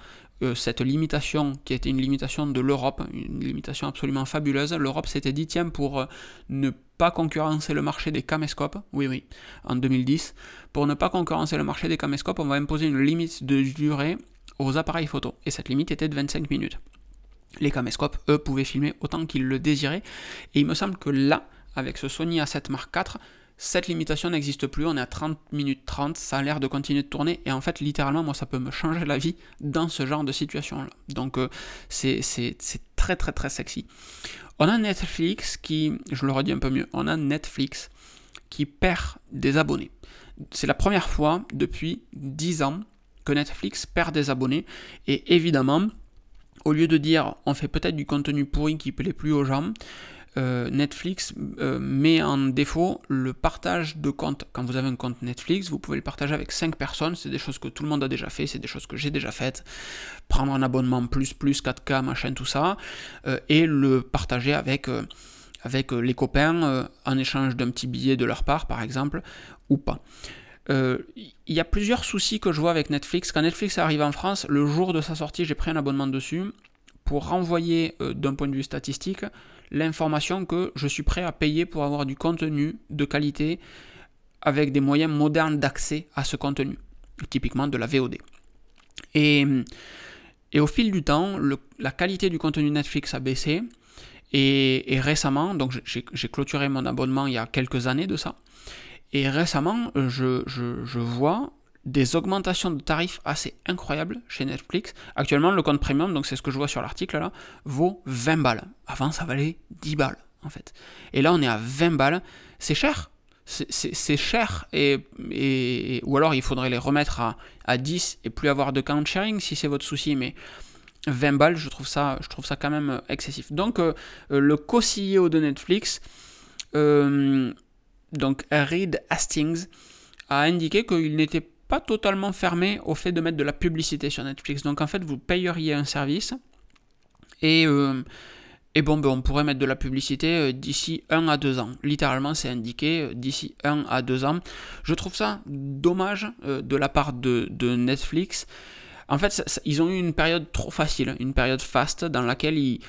cette limitation, qui était une limitation de l'Europe, une limitation absolument fabuleuse, l'Europe s'était dit, tiens, pour euh, ne pas concurrencer le marché des caméscopes, oui, oui, en 2010, pour ne pas concurrencer le marché des caméscopes, on va imposer une limite de durée aux appareils photo. Et cette limite était de 25 minutes. Les caméscopes, eux, pouvaient filmer autant qu'ils le désiraient. Et il me semble que là, avec ce Sony A7 Mark IV, cette limitation n'existe plus, on est à 30 minutes 30, ça a l'air de continuer de tourner, et en fait, littéralement, moi, ça peut me changer la vie dans ce genre de situation-là. Donc, euh, c'est très, très, très sexy. On a Netflix qui, je le redis un peu mieux, on a Netflix qui perd des abonnés. C'est la première fois depuis 10 ans que Netflix perd des abonnés, et évidemment, au lieu de dire on fait peut-être du contenu pourri qui plaît plus aux gens, euh, Netflix euh, met en défaut le partage de compte. Quand vous avez un compte Netflix, vous pouvez le partager avec 5 personnes. C'est des choses que tout le monde a déjà fait, c'est des choses que j'ai déjà faites. Prendre un abonnement plus, plus, 4K, machin, tout ça. Euh, et le partager avec, avec les copains en échange d'un petit billet de leur part, par exemple, ou pas. Il y a plusieurs soucis que je vois avec Netflix. Quand Netflix arrive en France, le jour de sa sortie, j'ai pris un abonnement dessus pour renvoyer d'un point de vue statistique l'information que je suis prêt à payer pour avoir du contenu de qualité avec des moyens modernes d'accès à ce contenu, typiquement de la VOD. Et, au fil du temps, la qualité du contenu Netflix a baissé. Et, récemment, donc j'ai clôturé mon abonnement il y a quelques années de ça. Et récemment, je vois des augmentations de tarifs assez incroyables chez Netflix. Actuellement, le compte premium, donc c'est ce que je vois sur l'article là, vaut 20 balles. Avant, ça valait 10 balles en fait. Et là, on est à 20 balles. C'est cher. C'est cher. Ou alors, il faudrait les remettre à, à 10 et plus avoir de count sharing si c'est votre souci. Mais 20 balles, je trouve ça, je trouve ça quand même excessif. Donc, euh, euh, le co-CEO de Netflix, euh, donc Reed Hastings, a indiqué qu'il n'était pas totalement fermé au fait de mettre de la publicité sur Netflix. Donc en fait, vous payeriez un service et, euh, et bon, ben, on pourrait mettre de la publicité euh, d'ici 1 à 2 ans. Littéralement, c'est indiqué euh, d'ici 1 à 2 ans. Je trouve ça dommage de la part de, Netflix. En fait, ils ont eu une période trop facile, une période fast dans laquelle ils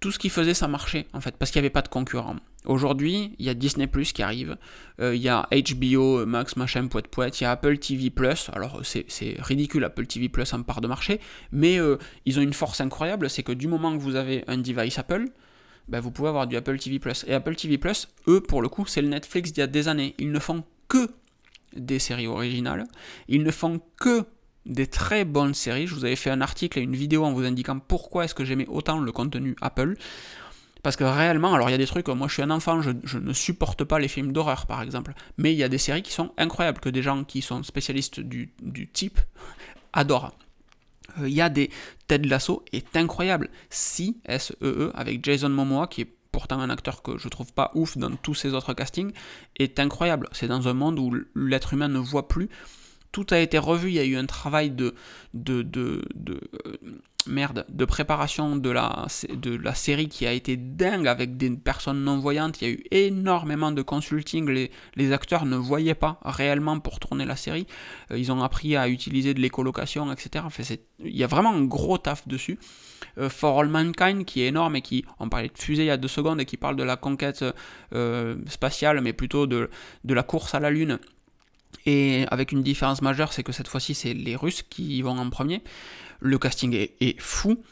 tout ce qu'ils faisaient, ça marchait, en fait, parce qu'il n'y avait pas de concurrents. Aujourd'hui, il y a Disney Plus qui arrive, euh, il y a HBO, Max, machin, poète, poète, il y a Apple TV Plus. Alors, c'est ridicule, Apple TV Plus en part de marché, mais euh, ils ont une force incroyable, c'est que du moment que vous avez un device Apple, ben, vous pouvez avoir du Apple TV Plus. Et Apple TV Plus, eux, pour le coup, c'est le Netflix d'il y a des années. Ils ne font que des séries originales, ils ne font que des très bonnes séries. Je vous avais fait un article et une vidéo en vous indiquant pourquoi est-ce que j'aimais autant le contenu Apple. Parce que réellement, alors il y a des trucs, moi je suis un enfant, je, ne supporte pas les films d'horreur par exemple, mais il y a des séries qui sont incroyables, que des gens qui sont spécialistes du, type [laughs] adorent. Euh, il y a des Ted Lasso est incroyable. Si, S-E-E, e, avec Jason Momoa, qui est pourtant un acteur que je trouve pas ouf dans tous ses autres castings, est incroyable. C'est dans un monde où l'être humain ne voit plus tout a été revu, il y a eu un travail de, de, de préparation de la, série qui a été dingue avec des personnes non-voyantes. Il y a eu énormément de consulting. Les, acteurs ne voyaient pas réellement pour tourner la série. Euh, ils ont appris à utiliser de l'écolocation, etc. Il y a vraiment un gros taf dessus. Euh, For All Mankind qui est énorme et qui, on parlait de fusée il y a deux secondes et qui parle de la conquête euh, spatiale, mais plutôt de la course à la Lune. Et avec une différence majeure, c'est que cette fois-ci, c'est les Russes qui y vont en premier. Le casting est, fou.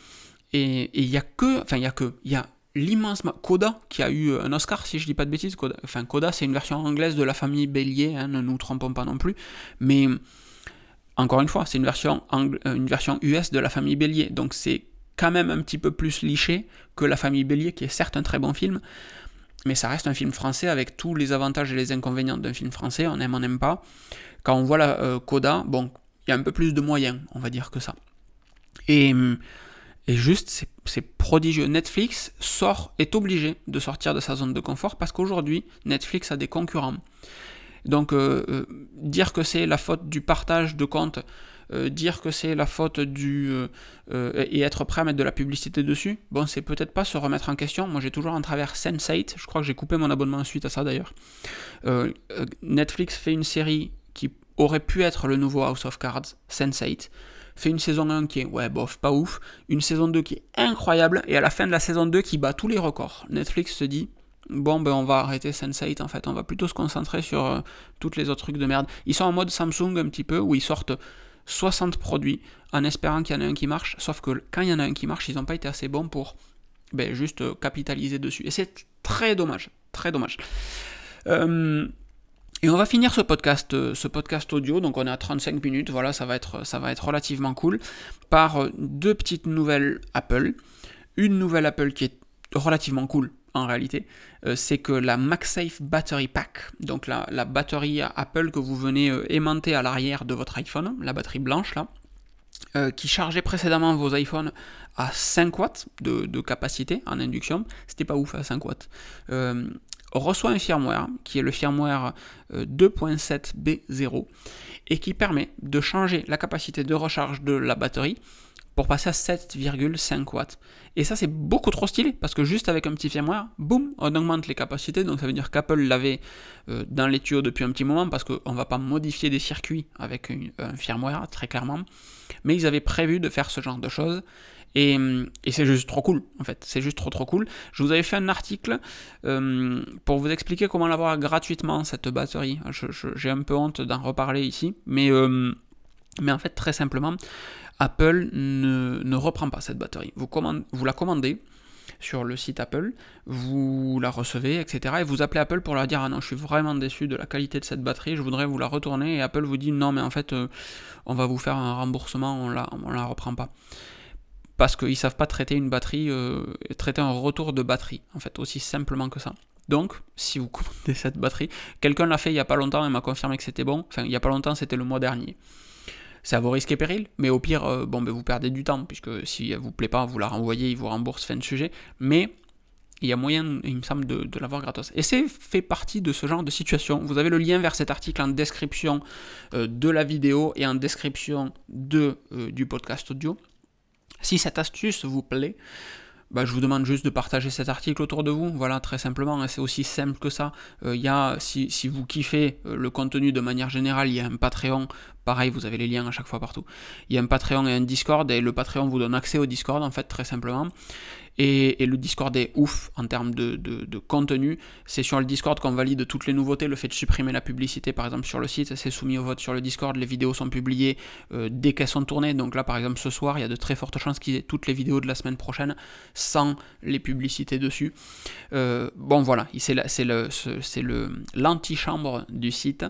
Et il n'y a que. Enfin, il y a que. Il y a l'immense. Coda, qui a eu un Oscar, si je dis pas de bêtises. Coda, enfin, Coda, c'est une version anglaise de la famille Bélier, hein, ne nous trompons pas non plus. Mais. Encore une fois, c'est une version, une version US de la famille Bélier. Donc c'est quand même un petit peu plus liché que La famille Bélier, qui est certes un très bon film, mais ça reste un film français avec tous les avantages et les inconvénients d'un film français, on aime, on n'aime pas. Quand on voit la euh, Coda, bon, il y a un peu plus de moyens, on va dire que ça. Et, juste, c'est prodigieux. Netflix sort, est obligé de sortir de sa zone de confort parce qu'aujourd'hui, Netflix a des concurrents. Donc, euh, euh, dire que c'est la faute du partage de comptes euh, dire que c'est la faute du. Euh, euh, et être prêt à mettre de la publicité dessus, bon, c'est peut-être pas se remettre en question. Moi, j'ai toujours en travers Sense8, je crois que j'ai coupé mon abonnement suite à ça d'ailleurs. Netflix fait une série qui aurait pu être le nouveau House of Cards, Sense8 fait une saison 1 qui est, ouais, bof, pas ouf, une saison 2 qui est incroyable, et à la fin de la saison 2 qui bat tous les records. Netflix se dit, bon, ben on va arrêter Sense8 en fait, on va plutôt se concentrer sur toutes les autres trucs de merde. Ils sont en mode Samsung un petit peu, où ils sortent 60 produits en espérant qu'il y en ait un qui marche, sauf que quand il y en a un qui marche, ils n'ont pas été assez bons pour ben, juste euh, capitaliser dessus. Et c'est très dommage, très dommage. Euh, et on va finir ce podcast, euh, ce podcast audio, donc on est à 35 minutes, voilà, ça va être relativement cool, par deux petites nouvelles Apple. Une nouvelle Apple qui est relativement cool, en réalité, euh, c'est que la MagSafe Battery Pack, donc la, batterie Apple que vous venez euh, aimanter à l'arrière de votre iPhone, la batterie blanche là, euh, qui chargeait précédemment vos iPhones à 5 watts de, capacité en induction, c'était pas ouf à 5 watts, reçoit un firmware qui est le firmware 2.7B0 et qui permet de changer la capacité de recharge de la batterie pour passer à 7,5 watts. Et ça, c'est beaucoup trop stylé, parce que juste avec un petit firmware, boum, on augmente les capacités. Donc ça veut dire qu'Apple l'avait euh, dans les tuyaux depuis un petit moment, parce qu'on ne va pas modifier des circuits avec un firmware, très clairement. Mais ils avaient prévu de faire ce genre de choses. Et, c'est juste trop cool, en fait. C'est juste trop trop cool. Je vous avais fait un article euh, pour vous expliquer comment l'avoir gratuitement, cette batterie. J'ai un peu honte d'en reparler ici, mais, mais en fait, très simplement, Apple ne, reprend pas cette batterie. Vous, la commandez sur le site Apple, vous la recevez, etc. Et vous appelez Apple pour leur dire Ah non, je suis vraiment déçu de la qualité de cette batterie, je voudrais vous la retourner. Et Apple vous dit Non, mais en fait, euh, on va vous faire un remboursement, on la, on la reprend pas. Parce qu'ils ne savent pas traiter une batterie, euh, traiter un retour de batterie, en fait, aussi simplement que ça. Donc, si vous commandez cette batterie, quelqu'un l'a fait il n'y a pas longtemps et m'a confirmé que c'était bon. Enfin, il n'y a pas longtemps, c'était le mois dernier c'est à vos risques et périls, mais au pire, euh, bon, ben, vous perdez du temps, puisque si elle vous plaît pas, vous la renvoyez, il vous rembourse, fin de sujet, mais il y a moyen, il me semble, de, l'avoir gratos. Et c'est fait partie de ce genre de situation. Vous avez le lien vers cet article en description euh, de la vidéo et en description de, euh, du podcast audio. Si cette astuce vous plaît, bah, je vous demande juste de partager cet article autour de vous. Voilà, très simplement, hein, c'est aussi simple que ça. Il y a, si, si, vous kiffez le contenu de manière générale, il y a un Patreon Pareil, vous avez les liens à chaque fois partout. Il y a un Patreon et un Discord, et le Patreon vous donne accès au Discord, en fait, très simplement. Et, le Discord est ouf en termes de, contenu. C'est sur le Discord qu'on valide toutes les nouveautés. Le fait de supprimer la publicité, par exemple, sur le site, c'est soumis au vote sur le Discord. Les vidéos sont publiées euh, dès qu'elles sont tournées. Donc là, par exemple, ce soir, il y a de très fortes chances qu'il y ait toutes les vidéos de la semaine prochaine sans les publicités dessus. Euh, bon, voilà, c'est l'antichambre du site.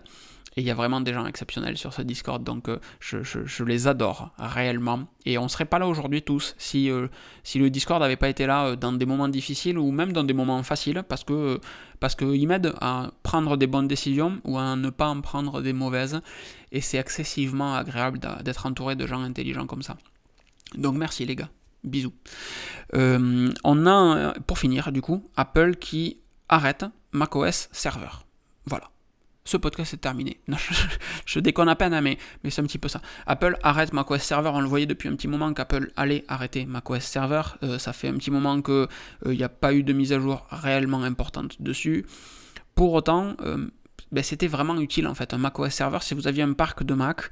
Et il y a vraiment des gens exceptionnels sur ce Discord, donc euh, je, les adore réellement. Et on serait pas là aujourd'hui tous si, euh, si le Discord n'avait pas été là euh, dans des moments difficiles ou même dans des moments faciles, parce que parce qu'il m'aide à prendre des bonnes décisions ou à ne pas en prendre des mauvaises. Et c'est excessivement agréable d'être entouré de gens intelligents comme ça. Donc merci les gars. Bisous. on a, pour finir, du coup, Apple qui arrête macOS Server. Voilà ce podcast est terminé. [laughs] Je, déconne à peine, hein, mais, c'est un petit peu ça. Apple arrête macOS Server, on le voyait depuis un petit moment qu'Apple allait arrêter macOS Server. Euh, ça fait un petit moment qu'il n'y a pas eu de mise à jour réellement importante dessus. Pour autant, ben, c'était vraiment utile en fait, un macOS Server, si vous aviez un parc de Mac,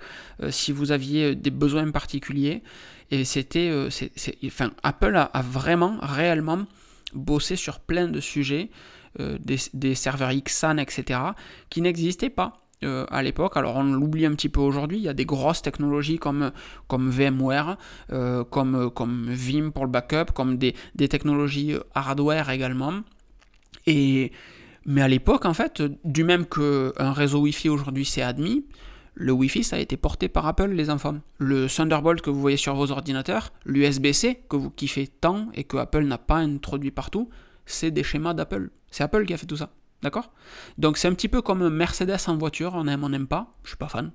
si vous aviez des besoins particuliers. Et c'était. enfin, Apple a, vraiment, réellement bossé sur plein de sujets, euh, des, serveurs XAN, etc., qui n'existaient pas. Euh, à l'époque, alors on l'oublie un petit peu aujourd'hui, il y a des grosses technologies comme, comme VMware, euh, comme, comme Vim pour le backup, comme des, des technologies hardware également. Et, mais à l'époque, en fait, du même qu'un réseau Wi-Fi aujourd'hui c'est admis, le Wi-Fi, ça a été porté par Apple, les enfants. Le Thunderbolt que vous voyez sur vos ordinateurs, l'USB-C que vous kiffez tant et que Apple n'a pas introduit partout, c'est des schémas d'Apple. C'est Apple qui a fait tout ça. D'accord? Donc c'est un petit peu comme Mercedes en voiture, on aime, on n'aime pas, je suis pas fan.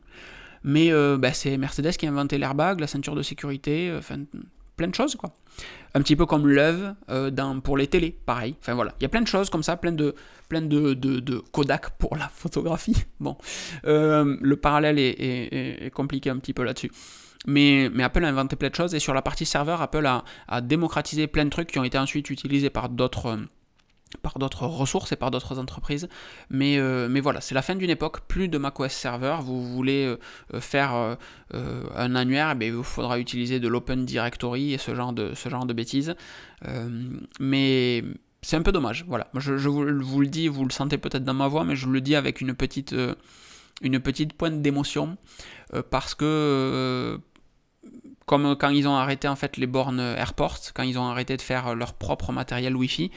Mais euh, bah, c'est Mercedes qui a inventé l'airbag, la ceinture de sécurité, euh, plein de choses quoi. Un petit peu comme Love euh, pour les télés, pareil. Enfin voilà, il y a plein de choses comme ça, plein de, plein de, de, Kodak pour la photographie. [laughs] Bon, euh, le parallèle est, compliqué un petit peu là-dessus. Mais, Apple a inventé plein de choses et sur la partie serveur, Apple a, démocratisé plein de trucs qui ont été ensuite utilisés par d'autres ressources et par d'autres entreprises. Mais, euh, mais voilà, c'est la fin d'une époque, plus de macOS Server. Vous voulez euh, faire euh, un annuaire, eh il faudra utiliser de l'Open Directory et ce genre de, bêtises. mais c'est un peu dommage. Voilà, je, vous, le dis, vous le sentez peut-être dans ma voix, mais je le dis avec une petite pointe d'émotion parce que comme quand ils ont arrêté en fait les bornes Airport, quand ils ont arrêté de faire leur propre matériel Wi-Fi,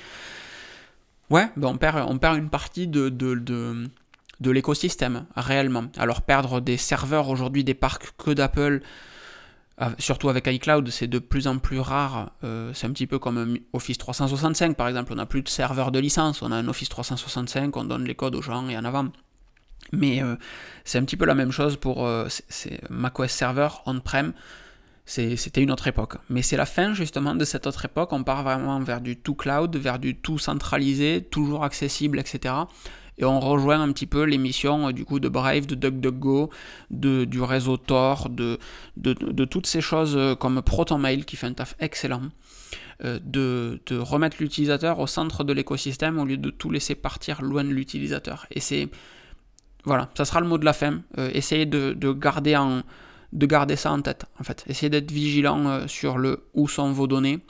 Ouais, ben on, perd, on perd une partie de, de, de, l'écosystème, réellement. Alors perdre des serveurs aujourd'hui, des parcs que d'Apple, euh, surtout avec iCloud, c'est de plus en plus rare. Euh, c'est un petit peu comme Office 365, par exemple. On n'a plus de serveurs de licence, on a un Office 365, on donne les codes aux gens et en avant. Mais euh, c'est un petit peu la même chose pour macOS Server on-prem c'était une autre époque. Mais c'est la fin justement de cette autre époque. On part vraiment vers du tout cloud, vers du tout centralisé, toujours accessible, etc. Et on rejoint un petit peu l'émission du coup de Brave, de DuckDuckGo, de, du réseau Tor, de, de, toutes ces choses euh, comme ProtonMail qui fait un taf excellent. Euh, de, de, remettre l'utilisateur au centre de l'écosystème au lieu de tout laisser partir loin de l'utilisateur. Et c'est. Voilà, ça sera le mot de la fin. Euh, essayez de, de garder en, de garder ça en tête, en fait. Essayez d'être vigilant euh, sur le où sont vos données.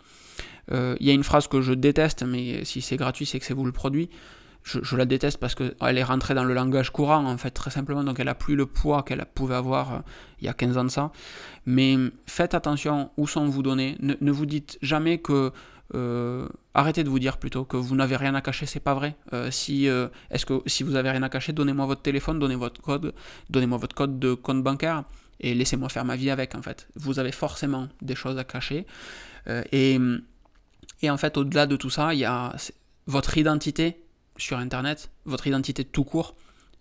Euh, il y a une phrase que je déteste, mais si c'est gratuit, c'est que c'est vous le produit. Je, la déteste parce qu'elle est rentrée dans le langage courant, en fait, très simplement, donc elle a plus le poids qu'elle pouvait avoir euh, il y a 15 ans de ça. Mais faites attention où sont vos données. Ne, vous dites jamais que arrêtez de vous dire plutôt que vous n'avez rien à cacher, c'est pas vrai. si est-ce que si vous avez rien à cacher, donnez-moi votre téléphone, donnez votre code, donnez-moi votre code de compte bancaire et laissez-moi faire ma vie avec en fait. Vous avez forcément des choses à cacher. Euh, et, et, en fait, au-delà de tout ça, il y a votre identité sur Internet, votre identité tout court,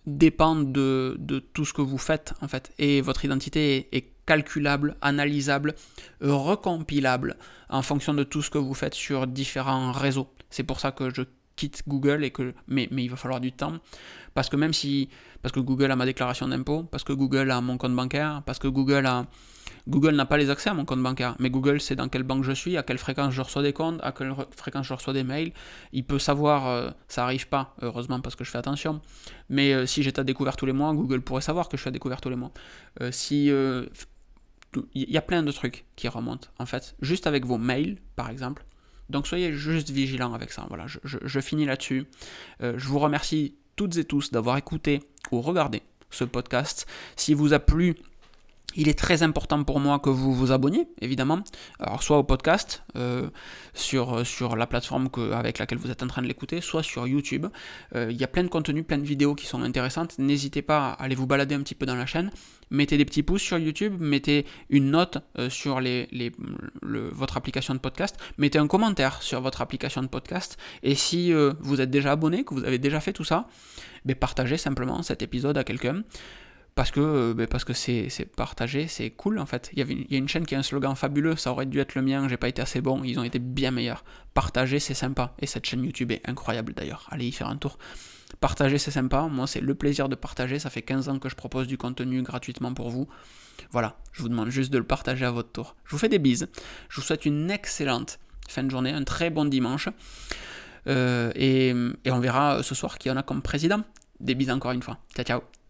dépend de, de, tout ce que vous faites en fait. Et votre identité est, calculable, analysable, recompilable en fonction de tout ce que vous faites sur différents réseaux. C'est pour ça que je quitte Google et que mais, mais il va falloir du temps parce que même si parce que Google a ma déclaration d'impôt, parce que Google a mon compte bancaire, parce que Google a Google n'a pas les accès à mon compte bancaire, mais Google sait dans quelle banque je suis, à quelle fréquence je reçois des comptes, à quelle fréquence je reçois des mails. Il peut savoir, euh, ça arrive pas, heureusement parce que je fais attention, mais euh, si j'étais à découvert tous les mois, Google pourrait savoir que je suis à découvert tous les mois. Euh, si il y a plein de trucs qui remontent en fait, juste avec vos mails par exemple. Donc soyez juste vigilants avec ça. Voilà, je, je finis là-dessus. je vous remercie toutes et tous d'avoir écouté ou regardé ce podcast. S'il vous a plu, il est très important pour moi que vous vous abonniez, évidemment. Alors, soit au podcast, euh, sur, sur la plateforme avec laquelle vous êtes en train de l'écouter, soit sur YouTube. Euh, il y a plein de contenus, plein de vidéos qui sont intéressantes. N'hésitez pas à aller vous balader un petit peu dans la chaîne. Mettez des petits pouces sur YouTube, mettez une note euh, sur les, les, votre application de podcast, mettez un commentaire sur votre application de podcast. Et si vous êtes déjà abonné, que vous avez déjà fait tout ça, ben partagez simplement cet épisode à quelqu'un parce que ben, parce que c'est partagé, c'est cool en fait. Il y, avait y a une chaîne qui a un slogan fabuleux, ça aurait dû être le mien, j'ai pas été assez bon, ils ont été bien meilleurs. Partager, c'est sympa. Et cette chaîne YouTube est incroyable d'ailleurs. Allez y faire un tour. Partager, c'est sympa. Moi, c'est le plaisir de partager. Ça fait 15 ans que je propose du contenu gratuitement pour vous. Voilà, je vous demande juste de le partager à votre tour. Je vous fais des bises. Je vous souhaite une excellente fin de journée, un très bon dimanche. Euh, et, et on verra ce soir qui en a comme président. Des bises encore une fois. Ciao, ciao.